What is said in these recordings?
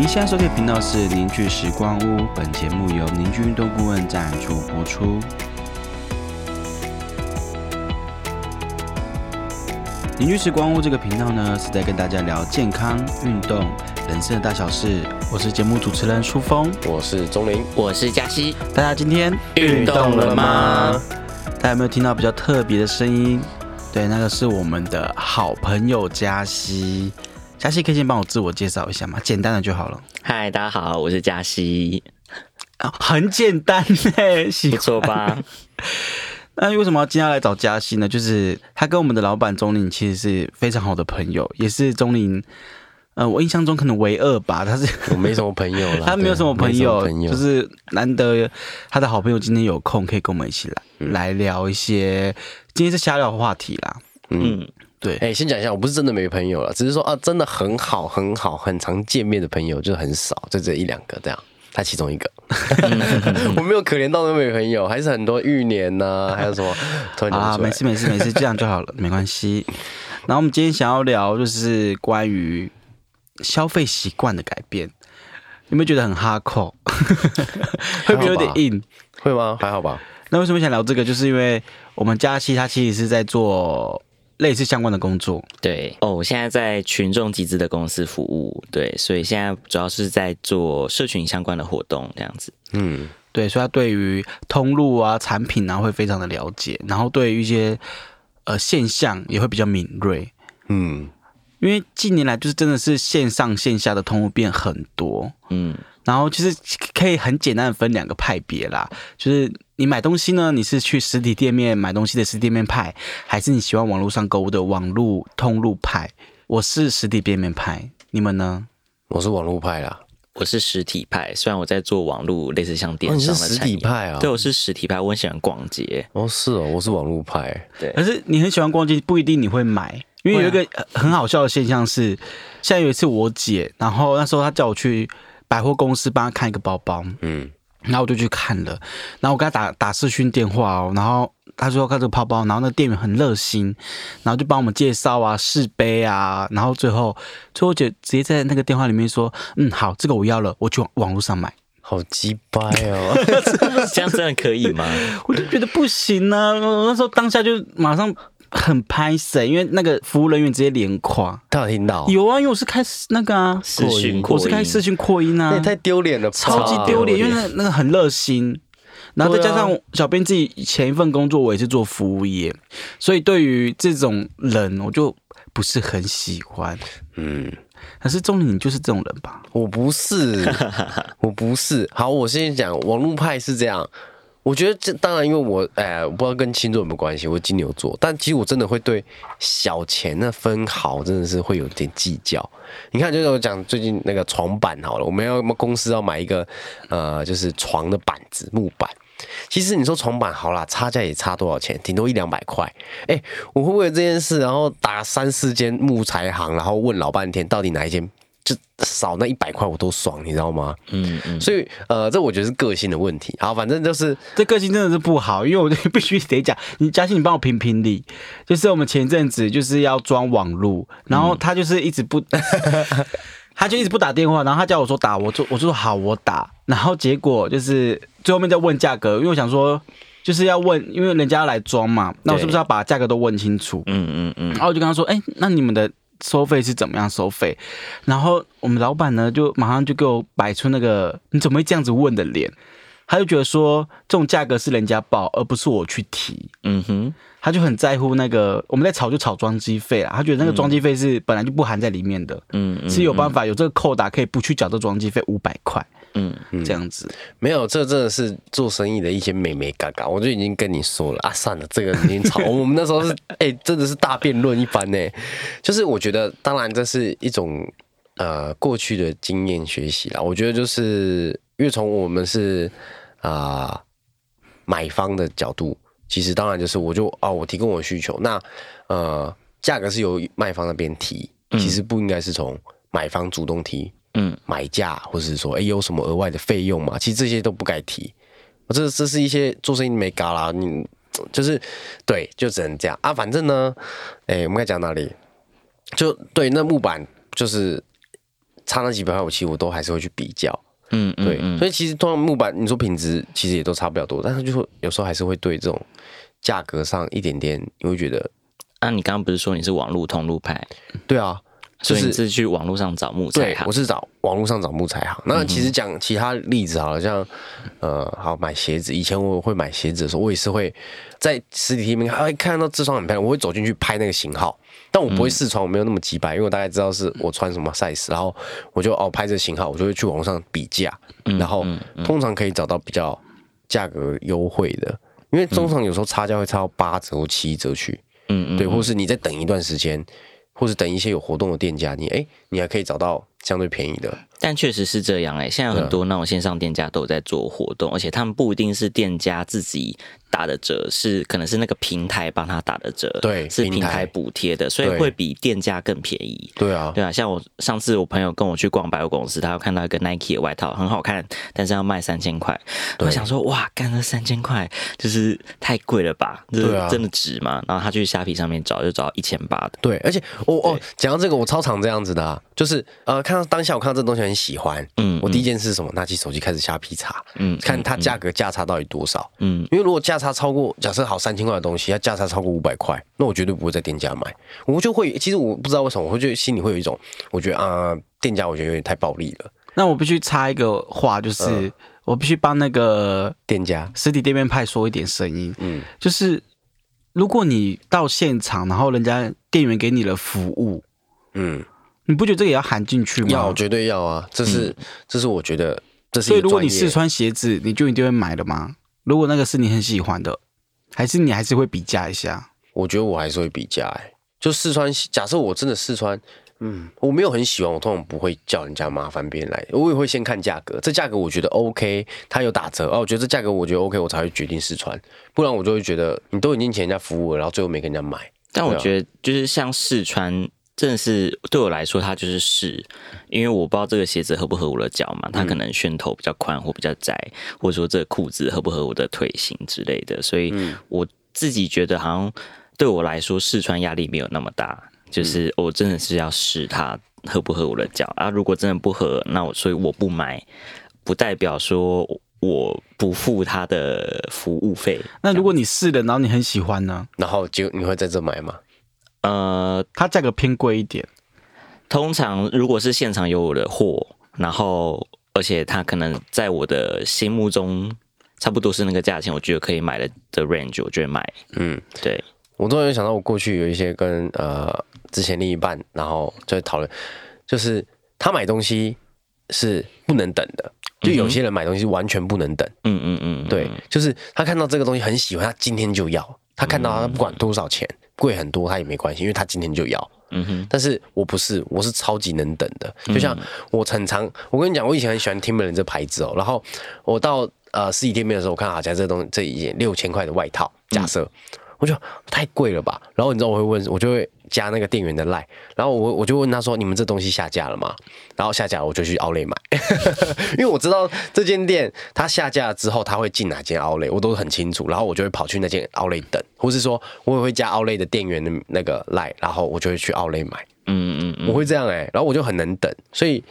您现在收听的频道是凝聚时光屋，本节目由凝聚运动顾问赞助播出。凝聚时光屋这个频道呢，是在跟大家聊健康、运动、人生的大小事。我是节目主持人舒峰，我是钟林，我是嘉熙。大家今天运动了吗？大家有没有听到比较特别的声音？对，那个是我们的好朋友嘉熙。嘉熙可以先帮我自我介绍一下吗？简单的就好了。嗨，大家好，我是嘉熙。啊，很简单嘞，不错吧？那为什么要今天来找嘉熙呢？就是他跟我们的老板钟林其实是非常好的朋友，也是钟林，呃，我印象中可能唯二吧。他是我没什么朋友了，他没有什么朋友，朋友就是难得他的好朋友今天有空可以跟我们一起来、来聊一些今天是瞎聊话题啦。嗯，对，哎、先讲一下，我不是真的没朋友了，只是说啊，真的很好、很好、很常见面的朋友就很少，就这一两个这样。他其中一个，我没有可怜到都没朋友，还是很多玉年呐、还有什么 突然啊，没事没事没事，这样就好了，没关系。然后我们今天想要聊就是关于消费习惯的改变，有没有觉得很哈扣？会不会有点硬？会吗？还好吧。那为什么想聊这个？就是因为我们佳期他其实是在做类似相关的工作，对。哦，我现在在群众集资的公司服务，对，所以现在主要是在做社群相关的活动这样子。嗯，对，所以他对于通路啊、产品啊会非常的了解，然后对于一些呃现象也会比较敏锐。嗯，因为近年来就是真的是线上线下的通路变很多，嗯，然后其实可以很简单的分两个派别啦，就是你买东西呢，你是去实体店面买东西的实体店面派，还是你喜欢网络上购物的网络通路派？我是实体店面派，你们呢？我是网络派啦。我是实体派，虽然我在做网络类似像哦，电商的产业，体派啊？对，我是实体派，我很喜欢逛街。哦，是哦，我是网络派。对可是你很喜欢逛街，不一定你会买，因为有一个呃很好笑的现象是，像有一次我姐，然后那时候她叫我去百货公司帮她看一个包包，嗯，然后我就去看了，然后我跟他打打视讯电话哦，然后他说要看这个包包，然后那店员很热心，然后就帮我们介绍啊、试杯啊，然后最后最后就直接在那个电话里面说，嗯，好，这个我要了，我去网网络上买，好鸡掰哦。这样真的可以吗？我就觉得不行啊，我那时候当下就马上很拍谁，因为那个服务人员直接连夸。他有听到？有啊，因为我是开那个啊，视讯我是开视讯扩音啊那也，太丢脸了吧，超级丢脸，因为那那个很热心，然后再加上小编自己前一份工作我也是做服务业，所以对于这种人我就不是很喜欢。嗯。可是钟林你就是这种人吧？我不是，我不是。好，我先讲网络派是这样。我觉得这当然，因为我哎，我不知道跟星座有没有关系，我金牛座，但其实我真的会对小钱那分毫真的是会有点计较。你看，就是我讲最近那个床板好了，我们要我们公司要买一个呃，就是床的板子木板。其实你说床板好啦，差价也差多少钱？顶多一两百块。哎、我会为了这件事，然后打三四间木材行，然后问老半天，到底哪一间就少那一百块我都爽，你知道吗？嗯嗯，所以呃，这我觉得是个性的问题。好，反正就是这个性真的是不好，因为我必须得讲，你嘉欣，你帮我评评理。就是我们前阵子就是要装网路，然后他就是 一直不，他就一直不打电话，然后他叫我说打，我就我就说好，我打，然后结果就是最后面在问价格，因为我想说就是要问，因为人家要来装嘛，那我是不是要把价格都问清楚？嗯嗯嗯，然后我就跟他说，哎、那你们的收费是怎么样收费？然后我们老板呢，就马上就给我摆出那个你怎么会这样子问的脸，他就觉得说这种价格是人家报，而不是我去提。嗯哼，他就很在乎那个我们在炒就炒装机费啊，他觉得那个装机费是本来就不含在里面的，嗯嗯，是有办法有这个扣打可以不去缴这装机费五百块嗯，这样子。没有，这真的是做生意的一些美眉嘎嘎，我就已经跟你说了啊，算了，这个已经吵。我们那时候是哎、真的是大辩论一番呢。就是我觉得，当然这是一种呃过去的经验学习啦。我觉得就是因为从我们是啊、买方的角度，其实当然就是我就哦，我提供我的需求，那呃价格是由卖方那边提，其实不应该是从买方主动提。嗯，买价，或者是说，哎、有什么额外的费用嘛？其实这些都不该提。这这是一些做生意没嘎啦，你就是对，就只能这样啊。反正呢，哎、我们该讲哪里？就对，那木板就是差那几百块，我其实我都还是会去比较。嗯，嗯对，嗯所以其实通常木板，你说品质其实也都差不了多，但是就会有时候还是会对这种价格上一点点，你会觉得，啊、你刚刚不是说你是网络通路派，对啊，就所以你是是去网络上找木材对，行我？是找网络上找木材行。那其实讲其他例子好了，像呃，好买鞋子，以前我会买鞋子的时候，我也是会在实体店面哎看到这双很漂亮，我会走进去拍那个型号，但我不会试穿，我没有那么急白，因为我大概知道是我穿什么 size，然后我就哦拍这个型号，我就会去网络上比价，然后通常可以找到比较价格优惠的，因为通常有时候差价会差到八折或七折去。嗯嗯，对，或是你再等一段时间，或者等一些有活动的店家，你哎、你还可以找到相对便宜的。但确实是这样哎、现在很多那种线上店家都有在做活动，而且他们不一定是店家自己打的折，是可能是那个平台帮他打的折，对是平台补贴的，所以会比店家更便宜。对啊，对啊，像我上次我朋友跟我去逛百货公司，他有看到一个 Nike 的外套，很好看，但是要卖三千块。我想说，哇，干了三千块，就是太贵了吧？就是真的值吗？然后他去虾皮上面找，就找到一千八的。对，而且我哦，讲到这个，我超常这样子的、啊，就是呃，看到当下我看到这东西很喜欢，嗯我第一件事是什么？拿起手机开始瞎批查，嗯看它价格价差到底多少。嗯，因为如果价差超过，假设好三千块的东西，它价差超过五百块，那我绝对不会在店家买。我就会，其实我不知道为什么，我会觉得心里会有一种，我觉得啊、店家我觉得有点太暴力了。那我必须插一个话，就是、嗯。我必须帮那个店家，实体店面派说一点声音，嗯，就是如果你到现场，然后人家店员给你了服务，嗯，你不觉得这个也要含进去吗？要绝对要啊，这是、这是我觉得这是所以如果你试穿鞋子，你就一定会买的吗？如果那个是你很喜欢的，还是你还是会比价一下？我觉得我还是会比价哎、就试穿，假设我真的试穿，嗯，我没有很喜欢，我通常不会叫人家麻烦别人来，我也会先看价格，这价格我觉得 OK，它有打折哦，我觉得这价格我觉得 OK，我才会决定试穿，不然我就会觉得你都已经请人家服务了，然后最后没跟人家买，但我觉得就是像试穿，真的是对我来说，它就是试，因为我不知道这个鞋子合不合我的脚嘛，它可能楦头比较宽或比较窄，或者说这个裤子合不合我的腿型之类的，所以我自己觉得好像对我来说试穿压力没有那么大，就是我真的是要试它合不合我的脚啊，如果真的不合，那我所以我不买，不代表说我不付他的服务费。那如果你试了，然后你很喜欢呢？然后就你会在这买吗？呃，它价格偏贵一点，通常如果是现场有我的货，然后而且它可能在我的心目中差不多是那个价钱，我觉得可以买的的 range，我就会买。嗯，对，我突然想到，我过去有一些跟呃之前另一半，然后就讨论，就是他买东西是不能等的，就有些人买东西完全不能等。嗯嗯嗯，对，就是他看到这个东西很喜欢，他今天就要。他看到他不管多少钱，贵很多他也没关系，因为他今天就要。嗯哼，但是我不是，我是超级能等的。就像我很常，我跟你讲，我以前很喜欢 Timberland 这牌子哦。然后我到呃实体店面的时候，我看好像这东这一件六千块的外套，假设。我就太贵了吧，然后你知道我会问，我就会加那个店员的赖，然后我我就问他说：“你们这东西下架了吗？”然后下架了我就去 Outlet 买，因为我知道这间店它下架之后它会进哪间 Outlet，我都很清楚，然后我就会跑去那间 Outlet 等，或是说我也会加 Outlet 的店员的那个赖，然后我就会去 Outlet 买，嗯嗯嗯，我会这样哎、然后我就很能等，所以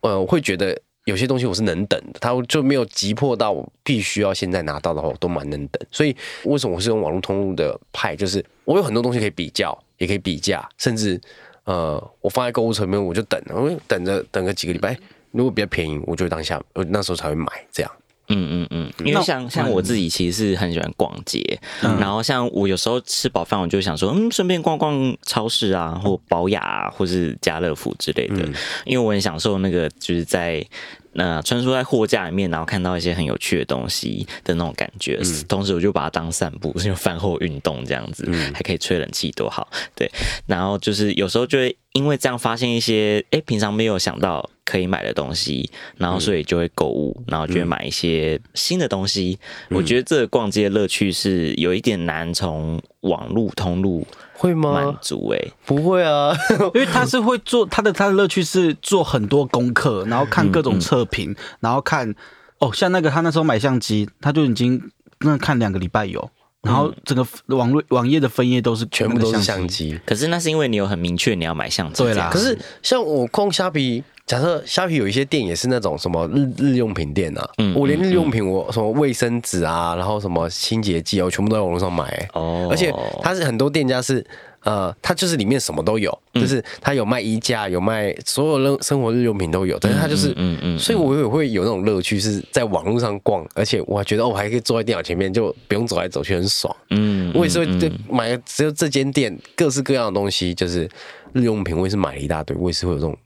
呃我会觉得有些东西我是能等的，它就没有急迫到我必须要现在拿到的话，我都蛮能等。所以为什么我是用网络通路的派？就是我有很多东西可以比较，也可以比价，甚至呃我放在购物车里面我就等，我会等着等个几个礼拜，如果比较便宜，我就当下我那时候才会买这样。嗯嗯嗯，因为像像我自己其实是很喜欢逛街，然后像我有时候吃饱饭，我就想说，嗯，顺便逛逛超市啊，或宝雅啊，或是家乐福之类的，因为我很享受那个就是在。那穿梭在货架里面，然后看到一些很有趣的东西的那种感觉，同时我就把它当散步，就饭后运动这样子，还可以吹冷气，多好。对，然后就是有时候就会因为这样发现一些哎平常没有想到可以买的东西，然后所以就会购物，然后就会买一些新的东西。我觉得这个逛街的乐趣是有一点难从网络通路会吗？满吗？足哎、不会啊，因为他是会做他的他的乐趣是做很多功课，然后看各种测评，然后看哦，像那个他那时候买相机，他就已经那看两个礼拜有，然后整个网络网页的分页都是全部都是相机。可是那是因为你有很明确你要买相机，对啦。可是像我逛虾皮，假设虾皮有一些店也是那种什么日日用品店啊，嗯我连日用品我什么卫生纸啊，然后什么清洁剂啊，我全部都在网络上买、欸哦。而且它是很多店家是。呃，它就是里面什么都有，嗯。就是它有卖衣架，有卖所有生生活日用品都有，但是它就是，嗯嗯所以我也会有那种乐趣，是在网络上逛，而且我还觉得哦，我还可以坐在电脑前面，就不用走来走去，很爽。嗯，我也是会嗯就买只有这间店各式各样的东西，就是日用品，我也是买了一大堆，我也是会有这种，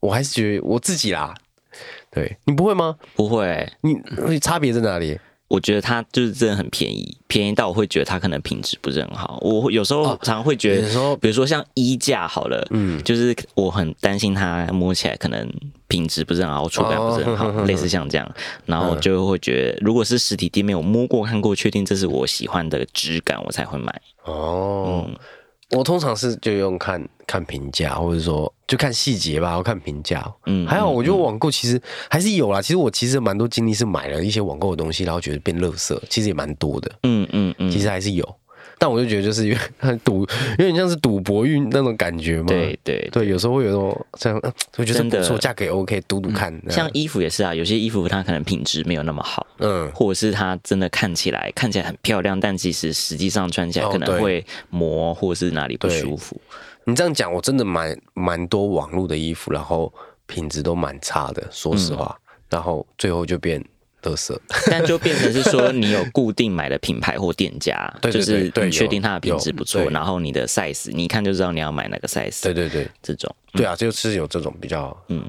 我还是觉得我自己啦，对你不会吗？不会。你差别在哪里？我觉得它就是真的很便宜，便宜到我会觉得它可能品质不是很好。我有时候常常会觉得，比如说像衣架好了，嗯，就是我很担心它摸起来可能品质不是很好，触感不是很好，哦类似像这样，然后就会觉得，如果是实体店面，我摸过看过，确定这是我喜欢的质感，我才会买。哦，嗯我通常是就用看看评价，或者说就看细节吧，我看评价。嗯还好，我觉得网购其实还是有啦。其实我其实蛮多经历是买了一些网购的东西，然后觉得变垃圾，其实也蛮多的。嗯嗯嗯，其实还是有，但我就觉得就是有点赌，有点像是赌博运那种感觉嘛。对对对，有时候会有那种这样，呃 我觉得真的。不错，价格也 OK，赌赌看。像衣服也是啊，有些衣服它可能品质没有那么好，嗯，或者是它真的看起来看起来很漂亮，但其实实际上穿起来可能会磨，或者是哪里不舒服。你这样讲，我真的蛮蛮多网络的衣服，然后品质都蛮差的，说实话，然后最后就变垃圾。但就变成是说，你有固定买的品牌或店家，对对就是你确定它的品质不错然后你的 size 你一看就知道你要买哪个 size，对对对这种对啊，就是有这种比较嗯，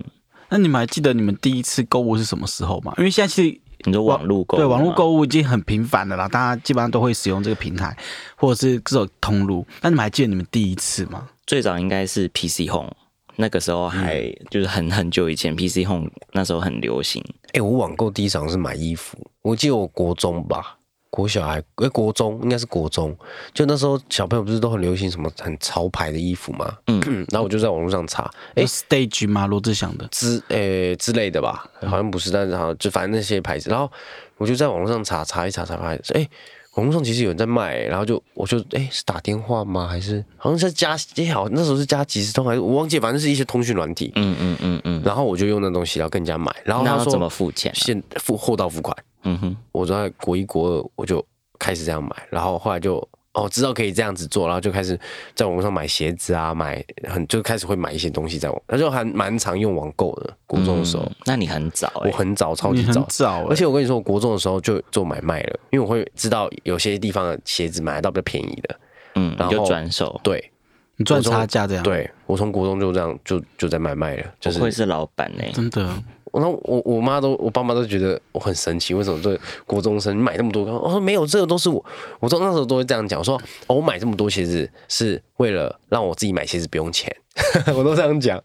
那你们还记得你们第一次购物是什么时候吗？因为现在其实你说网络购物对网络购物已经很频繁了啦，大家基本上都会使用这个平台或者是这种通路。那你们还记得你们第一次吗？最早应该是 PC Home，那个时候还嗯就是很很久以前 PC Home 那时候很流行，哎、我网购第一场是买衣服，我记得我国中吧，国小还哎、国中应该是国中，就那时候小朋友不是都很流行什么很潮牌的衣服嘛，嗯，然后我就在网络上查，哎、哎，Stage 吗？罗志祥的。之诶、之类的吧，好像不是，但是好像就反正那些牌子，然后我就在网络上查查一查，查发现，哎、网络上其实有人在卖、然后就我就哎、是打电话吗？还是好像是加哎、好那时候是加几十通还是我忘记，反正是一些通讯软体，嗯嗯嗯嗯，然后我就用那东西，然后跟人家买，然后他说怎么付钱啊？现付货到付款，嗯哼，我在国一国二我就开始这样买，然后后来就哦知道可以这样子做，然后就开始在网络上买鞋子啊，买很就开始会买一些东西在网，那就还蛮常用网购的。国中的时候，嗯那你很早哎、我很早，超级早。早欸，而且我跟你说，我国中的时候就做买卖了，因为我会知道有些地方的鞋子买得到比较便宜的。嗯，然后转手，对，你赚差价这样。，对我从国中就这样就就在买卖了，就是会是老板呢、真的。然后我我妈都我爸妈都觉得我很神奇，为什么对国中生你买那么多？我说没有，这个都是我，我都那时候都会这样讲，我说哦，我买这么多鞋子是为了让我自己买鞋子不用钱，我都这样讲，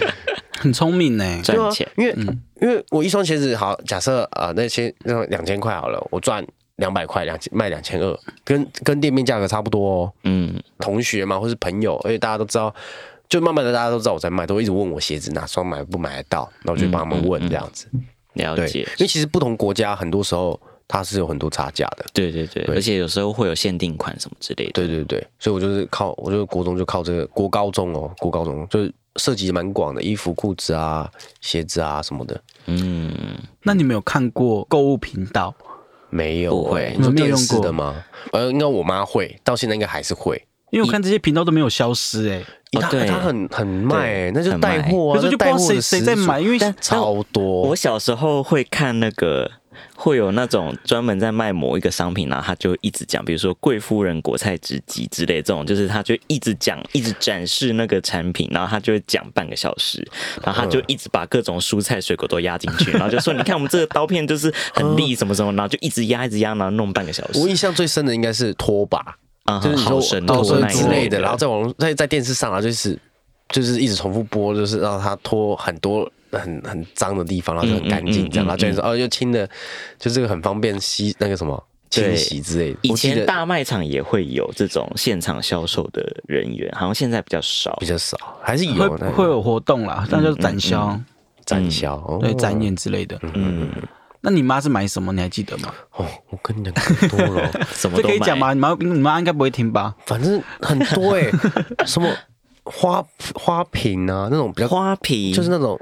很聪明呢。赚钱，，因为、因为我一双鞋子好，假设啊、呃那些那两千块好了，我赚两百块，两千卖两千二，跟跟店面价格差不多哦。嗯，同学嘛，或是朋友，而且大家都知道，就慢慢的大家都知道我在卖，都会一直问我鞋子哪双买不买得到，那我就帮他们问这样子。对，了解因，为其实不同国家很多时候它是有很多差价的。对对对，而且有时候会有限定款什么之类的，对对对，所以我就是靠，我就是国中就靠这个，国高中哦，国高中就是涉及蛮广的，衣服、裤子啊、鞋子啊什么的。嗯，那你没有看过购物频道？没有、不会欸，你们没有电视用过的吗？呃，应该我妈会，到现在应该还是会。因为我看这些频道都没有消失哎，她哦对。她很很卖、欸，那就带货啊，可是就不知道谁谁在买，因为但超多。我小时候会看那个，会有那种专门在卖某一个商品，然后他就一直讲，比如说贵夫人果菜汁机之类这种，就是他就一直讲，一直展示那个产品，然后他就会讲半个小时，然后他就一直把各种蔬菜水果都压进去，然后就说你看我们这个刀片就是很利什么什么，然后就一直压一直压，然后弄半个小时。我，印象最深的应该是拖把，啊，就是你说好神拖拖那一之类的，然后在网络在在电视上啊，就是就是一直重复播，就是让它拖很多很很脏的地方，然后就很干净这样，然后就说哦又清的，就这个很方便吸那个什么清洗之类的。以前大卖场也会有这种现场销售的人员，好像现在比较少比。较少，还是有那会有活动啦，但就是展销，展销，哦对展演之类的。嗯，那你妈是买什么？你还记得吗？哦，我跟你讲太多了，这什么都买可以讲吗？你妈你妈应该不会听吧？反正很多哎，什么花花瓶啊，那种比较花瓶就是那种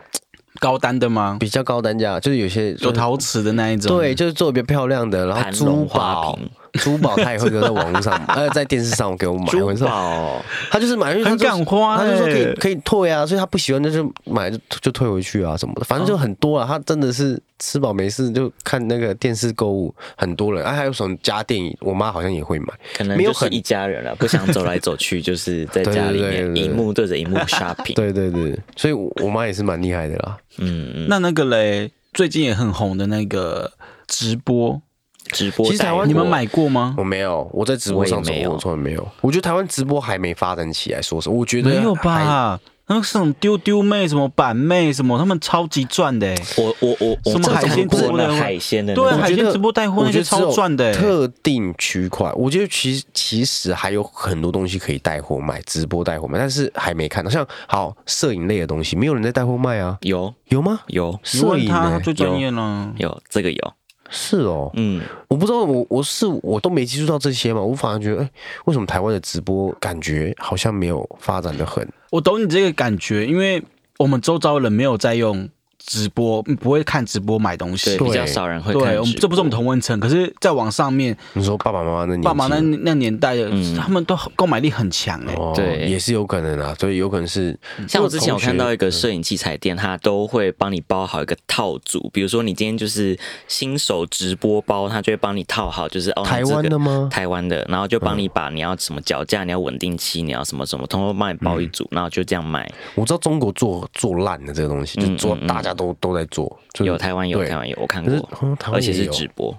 高单的吗？比较高单价，就是有些有陶瓷的那一种。对，就是做的比较漂亮的，然后珠盘龙花宝瓶，珠宝他也会留在网络上，呃，在电视上给我买。珠宝，他就是买，因为他很就敢花他就说可以欸可以退啊，所以他不喜欢那就买就就退回去啊什么的，反正就很多啊。他真的是吃饱没事就看那个电视购物，很多人。啊，还有什么家电，我妈好像也会买。可能没有很就是一家人了，不想走来走去，就是在家里面，对对对对荧幕对着荧幕 shopping。对对对，所以我我妈也是蛮厉害的啦。嗯嗯，那那个嘞，最近也很红的那个直播，直播其实台湾你们买过吗？我没有，我在直播上没有我从来没有。我觉得台湾直播还没发展起来，说实话，我觉得没有？吧？那个什么丢丢妹、什么板妹、什么，他们超级赚的欸。我我我我什么海鲜直播的那海鲜的对海鲜直播带货那些超赚的欸特定区块，我觉得其实其实还有很多东西可以带货卖，直播带货卖，但是还没看到。像好摄影类的东西，没有人在带货卖啊，有有吗？有你摄影问他呢？最专业了。有这个有，是哦，嗯，我不知道，我我是我都没接触到这些嘛，我反而觉得，哎、为什么台湾的直播感觉好像没有发展的很？我懂你这个感觉，因为我们周遭人没有在用直播，不会看直播买东西。对，。比较少人会看。对，我们这不是我们同温层，可是在网上面，你说爸爸妈妈那年纪？爸妈那那年代的，嗯。他们都购买力很强哎、哦，对也是有可能啊，所以有可能是像我之前我看到一个嗯摄影器材店，他都会帮你包好一个套组，比如说你今天就是新手直播包，他就会帮你套好，就是哦，台湾的吗？台湾的，然后就帮你把你要什么脚架，你要稳定器，你要什么什么，通通帮你包一组，然后就这样卖。我知道中国做做烂的这个东西，就嗯做大家都都在做，就是有台湾有台湾有，我看过，嗯而且是直播，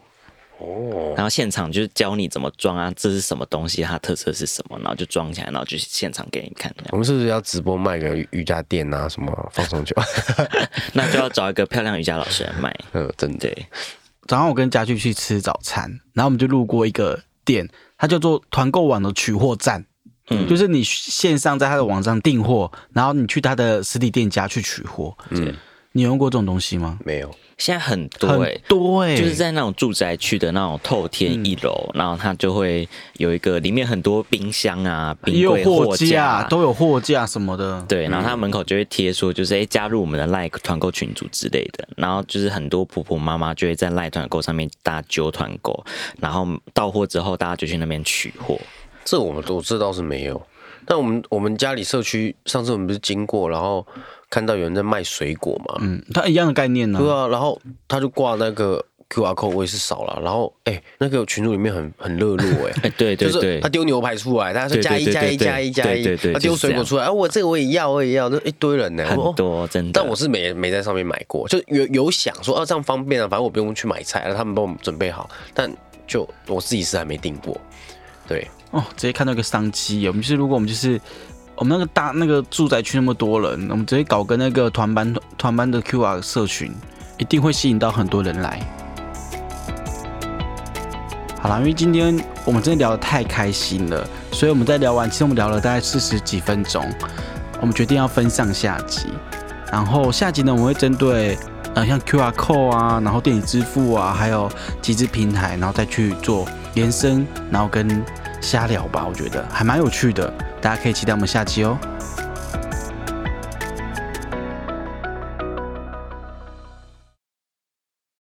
哦，然后现场就是教你怎么装啊，这是什么东西，它特色是什么，然后就装起来，然后就现场给你看。我们是不是要直播卖个瑜伽垫啊，什么放松球？那就要找一个漂亮瑜伽老师来卖。呃，真的，早上我跟家具去吃早餐，然后我们就路过一个店，它叫做团购网的取货站。嗯就是你线上在他的网上订货，然后你去他的实体店家去取货。嗯，你用过这种东西吗？没有，现在很多多哎、就是在那种住宅区的那种透天一楼，然后它就会有一个里面很多冰箱啊、也有冰柜、货架架，都有货架什么的。对，然后它门口就会贴说，就是哎、诶加入我们的赖团购群组之类的，然后就是很多婆婆妈妈就会在赖团购上面大家揪团购，然后到货之后大家就去那边取货。这我们我这倒是没有。但我们我们家里社区上次我们不是经过，然后看到有人在卖水果嘛，嗯，他一样的概念呢、对啊，然后他就挂那个 QR code，我也是扫了，然后哎、那个群组里面很很热络哎、哎、对对就是对。他，丢牛排出来，他说加一加一加一加一他丢水果出来，啊，我这个我也要，我也要，那一堆人呢，很哦多真的。但我是没没在上面买过，就有有想说啊这样方便啊，反正我不用去买菜了，他们帮我们准备好，但就我自己是还没订过，对，哦，直接看到一个商机。我们就是如果我们就是我们那个大那个住宅区那么多人，我们直接搞个那个团班团班的 QR 社群，一定会吸引到很多人来。好啦，因为今天我们真的聊得太开心了，所以我们在聊完，其实我们聊了大概四十几分钟，我们决定要分上下集。然后下集呢，我们会针对呃像 QR code 啊，然后电子支付啊，还有集资平台，然后再去做延伸，然后跟瞎聊吧，我觉得还蛮有趣的，大家可以期待我们下期哦。